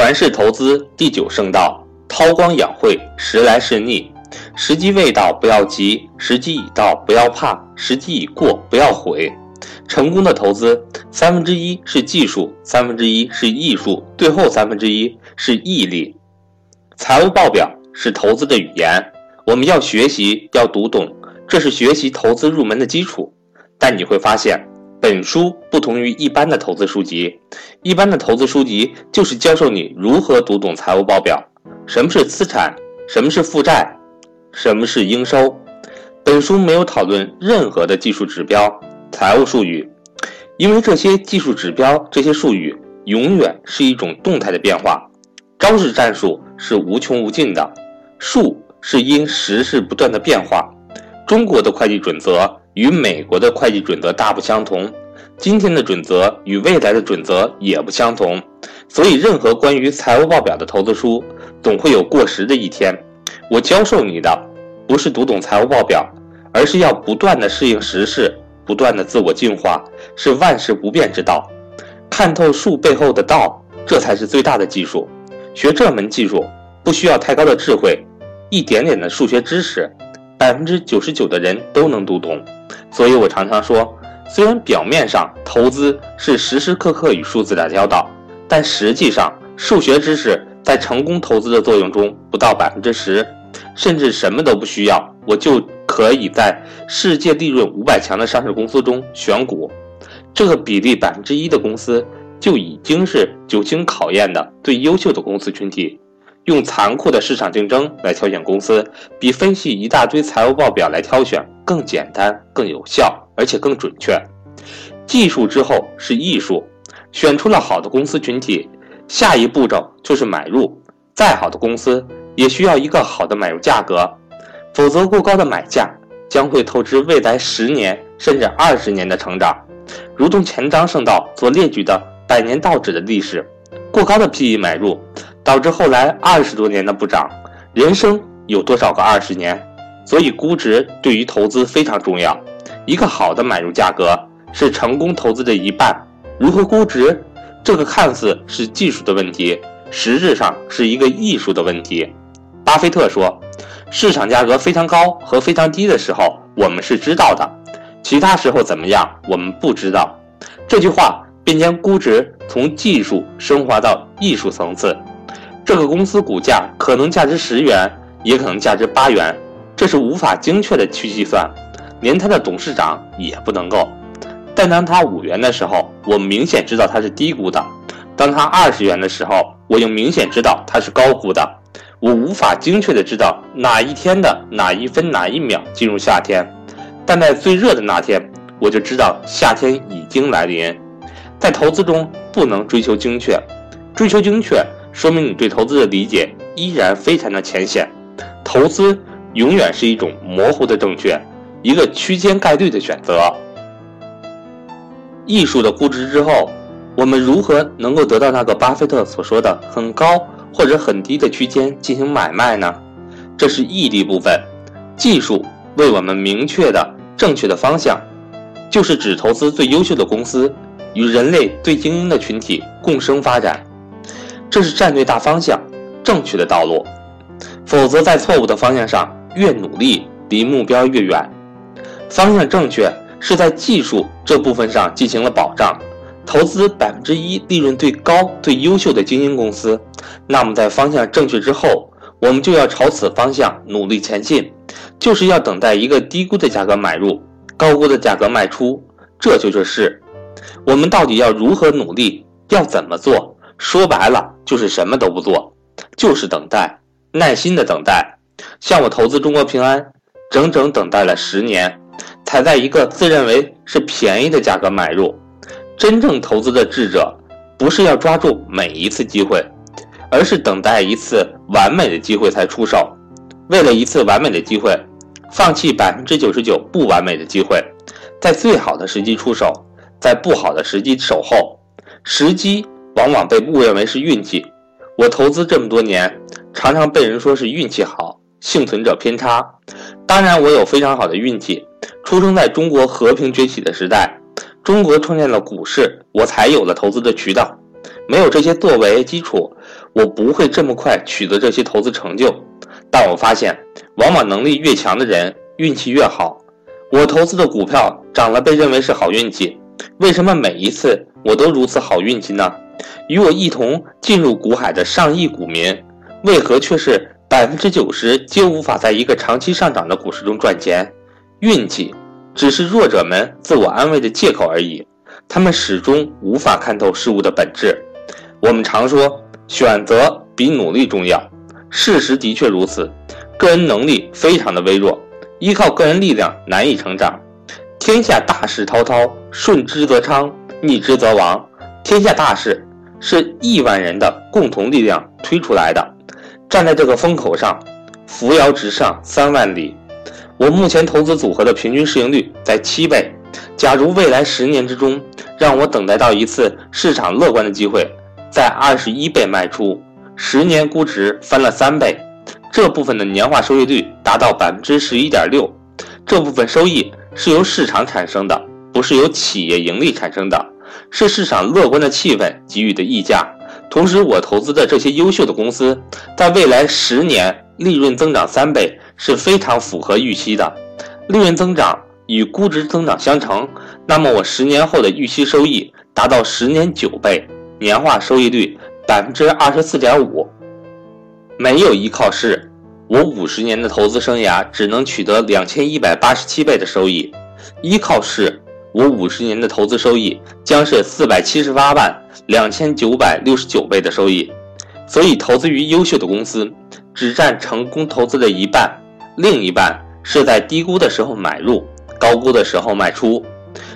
传世投资第九圣道：韬光养晦，时来势逆。时机未到，不要急；时机已到，不要怕；时机已过，不要悔。成功的投资，三分之一是技术，三分之一是艺术，最后三分之一是毅力。财务报表是投资的语言，我们要学习，要读懂，这是学习投资入门的基础。但你会发现，本书不同于一般的投资书籍。一般的投资书籍就是教授你如何读懂财务报表，什么是资产，什么是负债，什么是应收。本书没有讨论任何的技术指标、财务术语，因为这些技术指标、这些术语永远是一种动态的变化。招式战术是无穷无尽的，术是因时事不断的变化。中国的会计准则。与美国的会计准则大不相同，今天的准则与未来的准则也不相同，所以任何关于财务报表的投资书总会有过时的一天。我教授你的不是读懂财务报表，而是要不断的适应时事，不断的自我进化，是万事不变之道。看透术背后的道，这才是最大的技术。学这门技术不需要太高的智慧，一点点的数学知识，百分之九十九的人都能读懂。所以我常常说，虽然表面上投资是时时刻刻与数字打交道，但实际上数学知识在成功投资的作用中不到百分之十，甚至什么都不需要，我就可以在世界利润五百强的上市公司中选股。这个比例百分之一的公司就已经是久经考验的最优秀的公司群体。用残酷的市场竞争来挑选公司，比分析一大堆财务报表来挑选更简单、更有效，而且更准确。技术之后是艺术，选出了好的公司群体，下一步骤就是买入。再好的公司也需要一个好的买入价格，否则过高的买价将会透支未来十年甚至二十年的成长。如同前章圣道所列举的百年道指的历史，过高的 PE 买入。导致后来二十多年的不涨，人生有多少个二十年？所以估值对于投资非常重要。一个好的买入价格是成功投资的一半。如何估值？这个看似是技术的问题，实质上是一个艺术的问题。巴菲特说：“市场价格非常高和非常低的时候，我们是知道的；其他时候怎么样，我们不知道。”这句话便将估值从技术升华到艺术层次。这个公司股价可能价值十元，也可能价值八元，这是无法精确的去计算，连他的董事长也不能够。但当他五元的时候，我明显知道他是低估的；当他二十元的时候，我又明显知道他是高估的。我无法精确的知道哪一天的哪一分哪一秒进入夏天，但在最热的那天，我就知道夏天已经来临。在投资中不能追求精确，追求精确。说明你对投资的理解依然非常的浅显，投资永远是一种模糊的正确，一个区间概率的选择。艺术的估值之后，我们如何能够得到那个巴菲特所说的很高或者很低的区间进行买卖呢？这是毅力部分，技术为我们明确的正确的方向，就是只投资最优秀的公司，与人类最精英的群体共生发展。这是战略大方向，正确的道路。否则，在错误的方向上越努力，离目标越远。方向正确是在技术这部分上进行了保障，投资百分之一利润最高、最优秀的精英公司。那么，在方向正确之后，我们就要朝此方向努力前进，就是要等待一个低估的价格买入，高估的价格卖出。这就是事。我们到底要如何努力？要怎么做？说白了就是什么都不做，就是等待，耐心的等待。像我投资中国平安，整整等待了十年，才在一个自认为是便宜的价格买入。真正投资的智者，不是要抓住每一次机会，而是等待一次完美的机会才出手。为了一次完美的机会，放弃百分之九十九不完美的机会，在最好的时机出手，在不好的时机守候。时机。往往被误认为是运气。我投资这么多年，常常被人说是运气好，幸存者偏差。当然，我有非常好的运气，出生在中国和平崛起的时代，中国创建了股市，我才有了投资的渠道。没有这些作为基础，我不会这么快取得这些投资成就。但我发现，往往能力越强的人，运气越好。我投资的股票涨了，被认为是好运气。为什么每一次我都如此好运气呢？与我一同进入股海的上亿股民，为何却是百分之九十皆无法在一个长期上涨的股市中赚钱？运气只是弱者们自我安慰的借口而已。他们始终无法看透事物的本质。我们常说，选择比努力重要。事实的确如此。个人能力非常的微弱，依靠个人力量难以成长。天下大势滔滔，顺之则昌，逆之则亡。天下大势是亿万人的共同力量推出来的。站在这个风口上，扶摇直上三万里。我目前投资组合的平均市盈率在七倍。假如未来十年之中，让我等待到一次市场乐观的机会，在二十一倍卖出，十年估值翻了三倍，这部分的年化收益率达到百分之十一点六。这部分收益是由市场产生的，不是由企业盈利产生的，是市场乐观的气氛给予的溢价。同时，我投资的这些优秀的公司，在未来十年利润增长三倍是非常符合预期的。利润增长与估值增长相乘，那么我十年后的预期收益达到十年九倍，年化收益率百分之二十四点五。没有依靠是，我五十年的投资生涯只能取得两千一百八十七倍的收益；依靠是，我五十年的投资收益将是四百七十八万两千九百六十九倍的收益。所以，投资于优秀的公司只占成功投资的一半，另一半是在低估的时候买入。高估的时候卖出，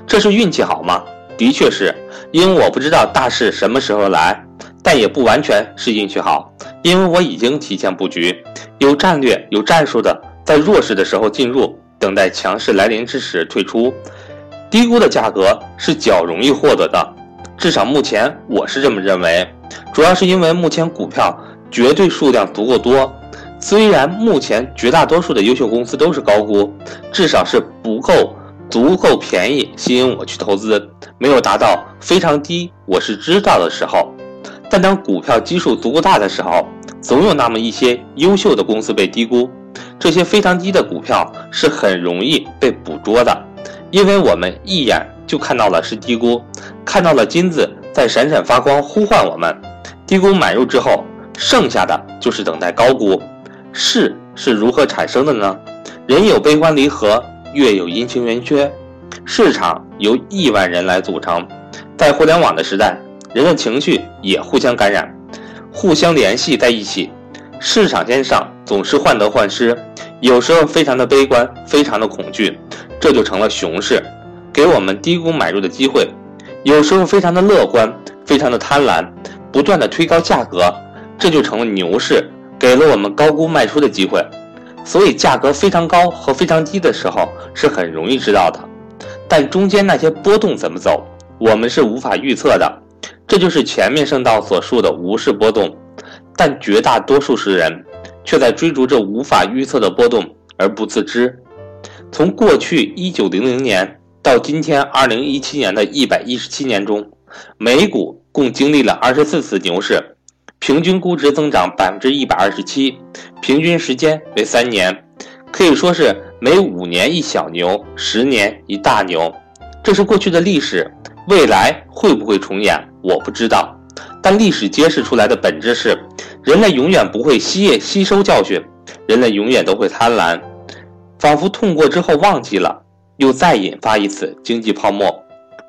这是运气好吗？的确是，因为我不知道大势什么时候来，但也不完全是运气好，因为我已经提前布局，有战略、有战术的，在弱势的时候进入，等待强势来临之时退出。低估的价格是较容易获得的，至少目前我是这么认为。主要是因为目前股票绝对数量足够多。虽然目前绝大多数的优秀公司都是高估，至少是不够足够便宜吸引我去投资，没有达到非常低，我是知道的时候。但当股票基数足够大的时候，总有那么一些优秀的公司被低估，这些非常低的股票是很容易被捕捉的，因为我们一眼就看到了是低估，看到了金子在闪闪发光呼唤我们，低估买入之后，剩下的就是等待高估。势是如何产生的呢？人有悲欢离合，月有阴晴圆缺，市场由亿万人来组成。在互联网的时代，人的情绪也互相感染，互相联系在一起。市场间上总是患得患失，有时候非常的悲观，非常的恐惧，这就成了熊市，给我们低估买入的机会；有时候非常的乐观，非常的贪婪，不断的推高价格，这就成了牛市。给了我们高估卖出的机会，所以价格非常高和非常低的时候是很容易知道的，但中间那些波动怎么走，我们是无法预测的。这就是前面圣道所述的无视波动，但绝大多数时人却在追逐着无法预测的波动而不自知。从过去一九零零年到今天二零一七年的一百一十七年中，美股共经历了二十四次牛市。平均估值增长百分之一百二十七，平均时间为三年，可以说是每五年一小牛，十年一大牛。这是过去的历史，未来会不会重演，我不知道。但历史揭示出来的本质是，人类永远不会吸吸收教训，人类永远都会贪婪，仿佛痛过之后忘记了，又再引发一次经济泡沫，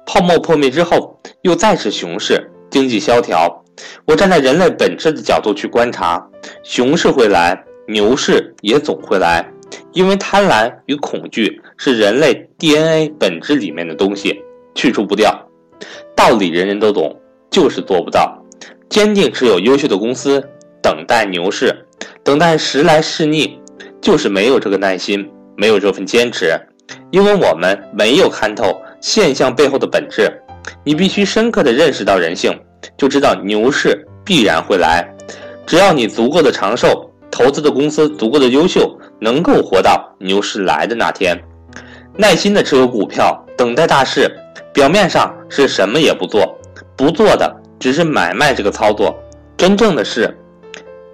泡沫破灭之后，又再是熊市，经济萧条。我站在人类本质的角度去观察，熊市会来，牛市也总会来，因为贪婪与恐惧是人类 DNA 本质里面的东西，去除不掉。道理人人都懂，就是做不到。坚定持有优秀的公司，等待牛市，等待时来势逆，就是没有这个耐心，没有这份坚持，因为我们没有看透现象背后的本质。你必须深刻的认识到人性。就知道牛市必然会来，只要你足够的长寿，投资的公司足够的优秀，能够活到牛市来的那天，耐心的持有股票，等待大势。表面上是什么也不做，不做的只是买卖这个操作，真正的是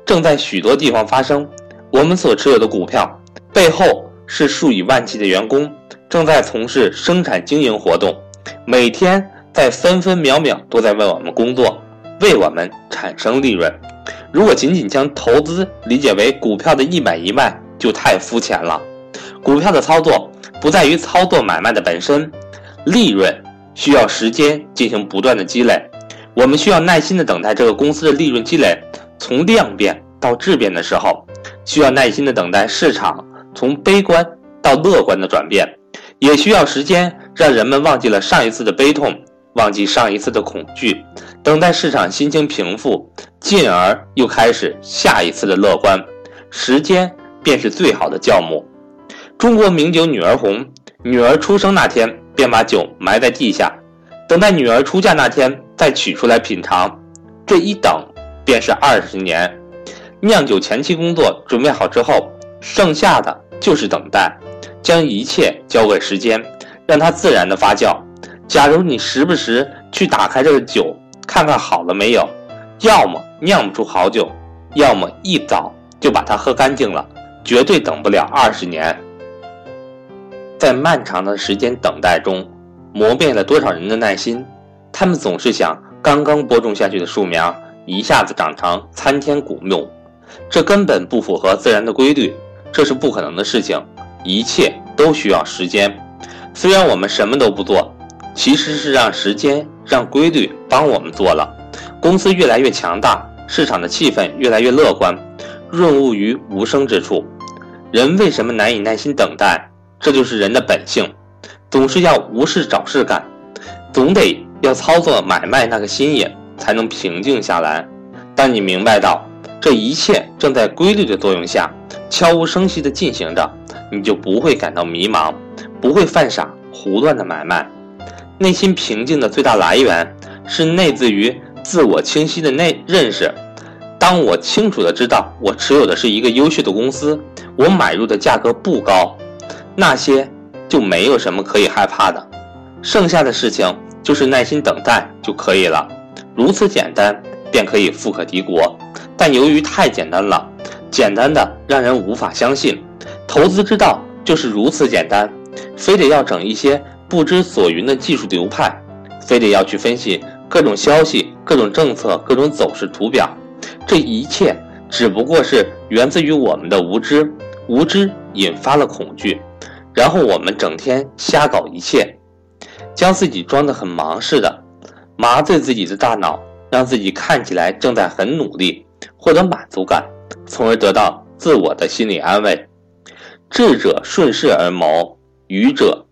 正在许多地方发生。我们所持有的股票背后是数以万计的员工正在从事生产经营活动，每天在分分秒秒都在为我们工作，为我们产生利润。如果仅仅将投资理解为股票的一买一卖，就太肤浅了。股票的操作不在于操作买卖的本身，利润需要时间进行不断的积累。我们需要耐心的等待这个公司的利润积累从量变到质变的时候，需要耐心的等待市场从悲观到乐观的转变，也需要时间让人们忘记了上一次的悲痛，忘记上一次的恐惧，等待市场心情平复，进而又开始下一次的乐观。时间便是最好的酵母。中国名酒女儿红，女儿出生那天便把酒埋在地下，等待女儿出嫁那天。再取出来品尝，这一等便是二十年。酿酒前期工作准备好之后，剩下的就是等待，将一切交给时间，让它自然的发酵。假如你时不时去打开这个酒，看看好了没有，要么酿不出好酒，要么一早就把它喝干净了，绝对等不了二十年。在漫长的时间等待中，磨灭了多少人的耐心。他们总是想刚刚播种下去的树苗一下子长成参天古木，这根本不符合自然的规律，这是不可能的事情。一切都需要时间。虽然我们什么都不做，其实是让时间、让规律帮我们做了。公司越来越强大，市场的气氛越来越乐观，润物于无声之处。人为什么难以耐心等待？这就是人的本性，总是要无事找事干，总得。要操作买卖那个心眼，才能平静下来。当你明白到这一切正在规律的作用下悄无声息地进行着，你就不会感到迷茫，不会犯傻胡乱的买卖。内心平静的最大来源是内自于自我清晰的内认识。当我清楚的知道我持有的是一个优秀的公司，我买入的价格不高，那些就没有什么可以害怕的。剩下的事情。就是耐心等待就可以了，如此简单便可以富可敌国。但由于太简单了，简单的让人无法相信。投资之道就是如此简单，非得要整一些不知所云的技术流派，非得要去分析各种消息、各种政策、各种走势图表。这一切只不过是源自于我们的无知，无知引发了恐惧，然后我们整天瞎搞一切。将自己装得很忙似的，麻醉自己的大脑，让自己看起来正在很努力，获得满足感，从而得到自我的心理安慰。智者顺势而谋，愚者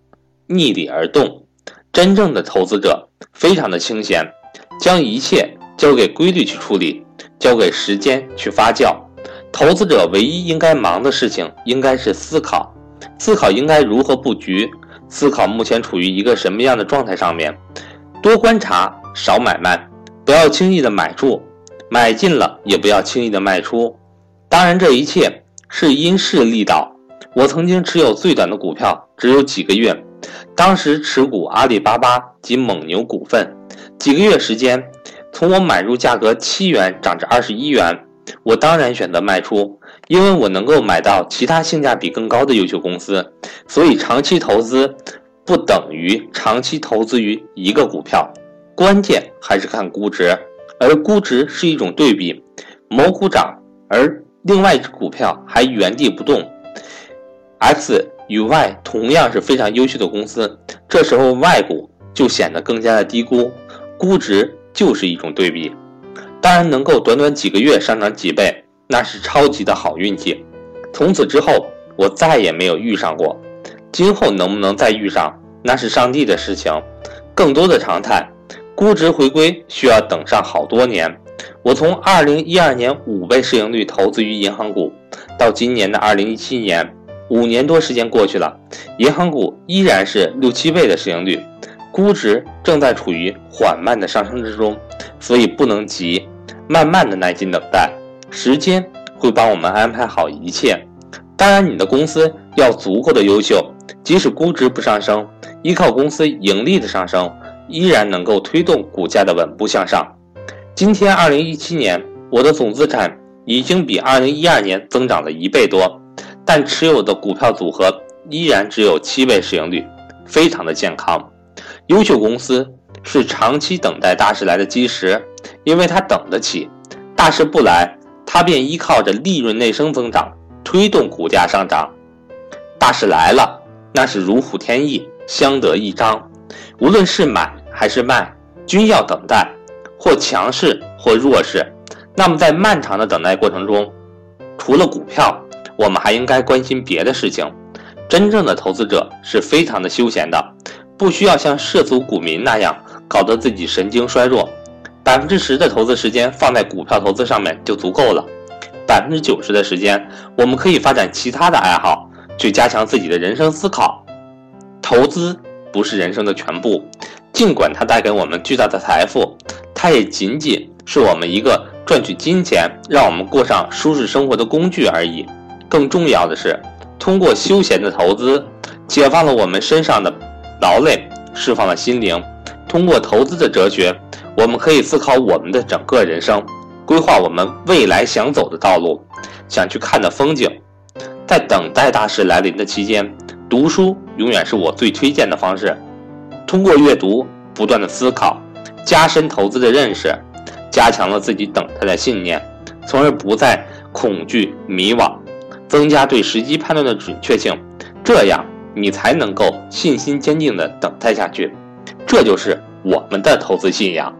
逆理而动。真正的投资者非常的清闲，将一切交给规律去处理，交给时间去发酵。投资者唯一应该忙的事情，应该是思考，思考应该如何布局。思考目前处于一个什么样的状态上面，多观察，少买卖，不要轻易的买入，买进了也不要轻易的卖出。当然，这一切是因势利导。我曾经持有最短的股票只有几个月，当时持股阿里巴巴及蒙牛股份，几个月时间，从我买入价格七元涨至二十一元，我当然选择卖出。因为我能够买到其他性价比更高的优秀公司，所以长期投资不等于长期投资于一个股票，关键还是看估值，而估值是一种对比，某股涨而另外一只股票还原地不动，X 与 Y 同样是非常优秀的公司，这时候 Y 股就显得更加的低估，估值就是一种对比，当然能够短短几个月上涨几倍。那是超级的好运气，从此之后我再也没有遇上过，今后能不能再遇上，那是上帝的事情。更多的常态，估值回归需要等上好多年。我从二零一二年五倍市盈率投资于银行股，到今年的二零一七年，五年多时间过去了，银行股依然是六七倍的市盈率，估值正在处于缓慢的上升之中，所以不能急，慢慢的耐心等待。时间会帮我们安排好一切，当然，你的公司要足够的优秀，即使估值不上升，依靠公司盈利的上升，依然能够推动股价的稳步向上。今天二零一七年，我的总资产已经比二零一二年增长了一倍多，但持有的股票组合依然只有七倍市盈率，非常的健康。优秀公司是长期等待大势来的基石，因为它等得起。大势不来，它便依靠着利润内生增长推动股价上涨；大势来了，那是如虎添翼，相得益彰。无论是买还是卖，均要等待。或强势或弱势，那么在漫长的等待过程中，除了股票，我们还应该关心别的事情。真正的投资者是非常的休闲的，不需要像涉足股民那样搞得自己神经衰弱。百分之十的投资时间放在股票投资上面就足够了，百分之九十的时间我们可以发展其他的爱好，去加强自己的人生思考。投资不是人生的全部，尽管它带给我们巨大的财富。它也仅仅是我们一个赚取金钱、让我们过上舒适生活的工具而已。更重要的是，通过休闲的投资，解放了我们身上的劳累，释放了心灵。通过投资的哲学，我们可以思考我们的整个人生，规划我们未来想走的道路，想去看的风景。在等待大事来临的期间，读书永远是我最推荐的方式。通过阅读，不断的思考。加深投资的认识，加强了自己等待的信念，从而不再恐惧迷惘，增加对时机判断的准确性，这样你才能够信心坚定地等待下去。这就是我们的投资信仰。